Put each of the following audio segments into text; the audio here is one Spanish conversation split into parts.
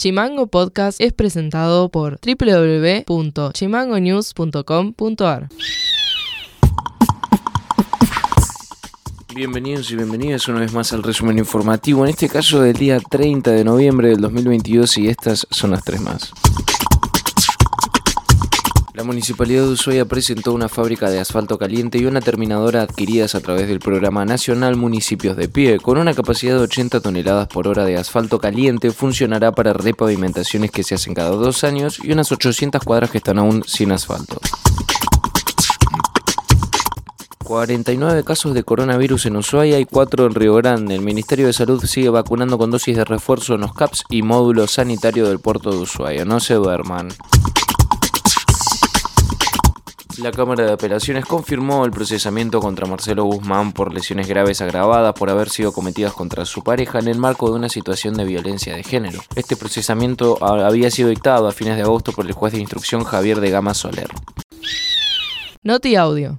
Chimango Podcast es presentado por www.chimangonews.com.ar. Bienvenidos y bienvenidas una vez más al resumen informativo, en este caso del día 30 de noviembre del 2022 y estas son las tres más. La Municipalidad de Ushuaia presentó una fábrica de asfalto caliente y una terminadora adquiridas a través del Programa Nacional Municipios de Pie. Con una capacidad de 80 toneladas por hora de asfalto caliente, funcionará para repavimentaciones que se hacen cada dos años y unas 800 cuadras que están aún sin asfalto. 49 casos de coronavirus en Ushuaia y 4 en Río Grande. El Ministerio de Salud sigue vacunando con dosis de refuerzo en los CAPS y módulo sanitario del puerto de Ushuaia. No se duerman. La Cámara de Apelaciones confirmó el procesamiento contra Marcelo Guzmán por lesiones graves agravadas por haber sido cometidas contra su pareja en el marco de una situación de violencia de género. Este procesamiento había sido dictado a fines de agosto por el juez de instrucción Javier de Gama Soler. Noti Audio.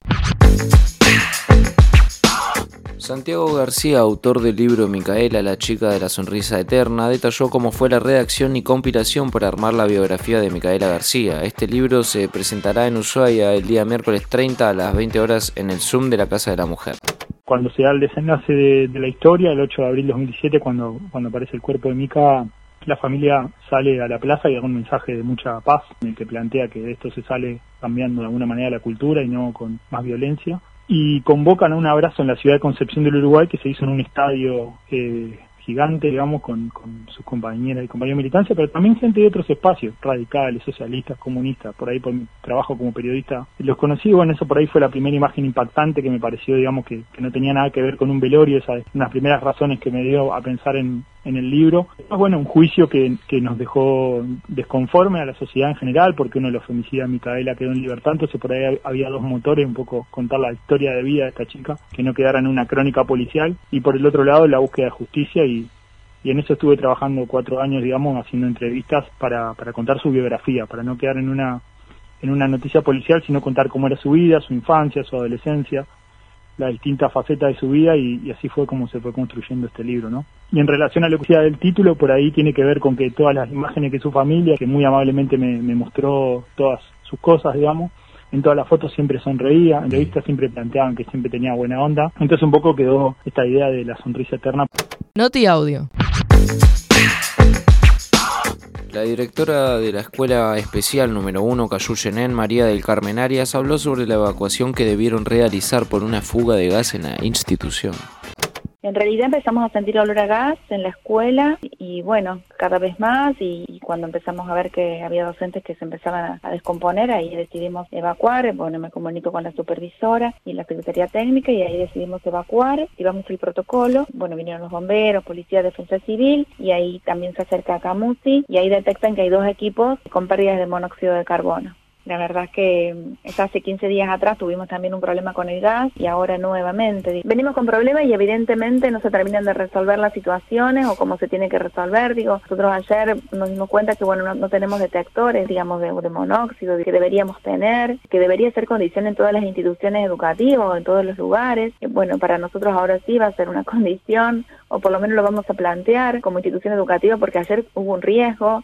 Santiago García, autor del libro Micaela, la chica de la sonrisa eterna, detalló cómo fue la redacción y compilación para armar la biografía de Micaela García. Este libro se presentará en Ushuaia el día miércoles 30 a las 20 horas en el Zoom de la Casa de la Mujer. Cuando se da el desenlace de, la historia, el 8 de abril de 2017, cuando, cuando aparece el cuerpo de Mica, la familia sale a la plaza y da un mensaje de mucha paz, en el que plantea que de esto se sale cambiando de alguna manera la cultura y no con más violencia y convocan a un abrazo en la ciudad de Concepción del Uruguay que se hizo en un estadio eh, gigante, digamos, con, con, sus compañeras y compañeros de militancia, pero también gente de otros espacios, radicales, socialistas, comunistas, por ahí por mi trabajo como periodista los conocí, bueno, eso por ahí fue la primera imagen impactante que me pareció, digamos, que, que no tenía nada que ver con un velorio, esa es una de las primeras razones que me dio a pensar en, en el libro. Bueno, un juicio que, que, nos dejó desconforme a la sociedad en general, porque uno de los femicidas, Micaela, quedó en libertad, entonces por ahí había dos motores, un poco contar la historia de vida de esta chica, que no quedara en una crónica policial, y por el otro lado la búsqueda de justicia, y, y en eso estuve trabajando cuatro años, digamos, haciendo entrevistas para, para contar su biografía, para no quedar en una en una noticia policial, sino contar cómo era su vida, su infancia, su adolescencia, las distintas facetas de su vida y, así fue como se fue construyendo este libro, ¿no? Y en relación a lo que decía del título, por ahí tiene que ver con que todas las imágenes que su familia, que muy amablemente me, mostró todas sus cosas, digamos, en todas las fotos siempre sonreía, en revistas siempre planteaban que siempre tenía buena onda, entonces un poco quedó esta idea de la sonrisa eterna. Noti audio. La directora de la Escuela Especial número 1 Cayuyenén, María del Carmen Arias, habló sobre la evacuación que debieron realizar por una fuga de gas en la institución. En realidad empezamos a sentir olor a gas en la escuela y bueno, cada vez más y, cuando empezamos a ver que había docentes que se empezaban a, descomponer, ahí decidimos evacuar, bueno, me comunico con la supervisora y la Secretaría Técnica y ahí decidimos evacuar, llevamos el protocolo, bueno, vinieron los bomberos, policía, defensa civil y ahí también se acerca a Camusi y ahí detectan que hay dos equipos con pérdidas de monóxido de carbono. La verdad es que mm, hace 15 días atrás tuvimos también un problema con el gas y ahora nuevamente. Venimos con problemas y evidentemente no se terminan de resolver las situaciones o cómo se tiene que resolver. Digo, nosotros ayer nos dimos cuenta que bueno no, tenemos detectores, digamos, de, monóxido que deberíamos tener, que debería ser condición en todas las instituciones educativas, en todos los lugares. Bueno, para nosotros ahora sí va a ser una condición o por lo menos lo vamos a plantear como institución educativa porque ayer hubo un riesgo.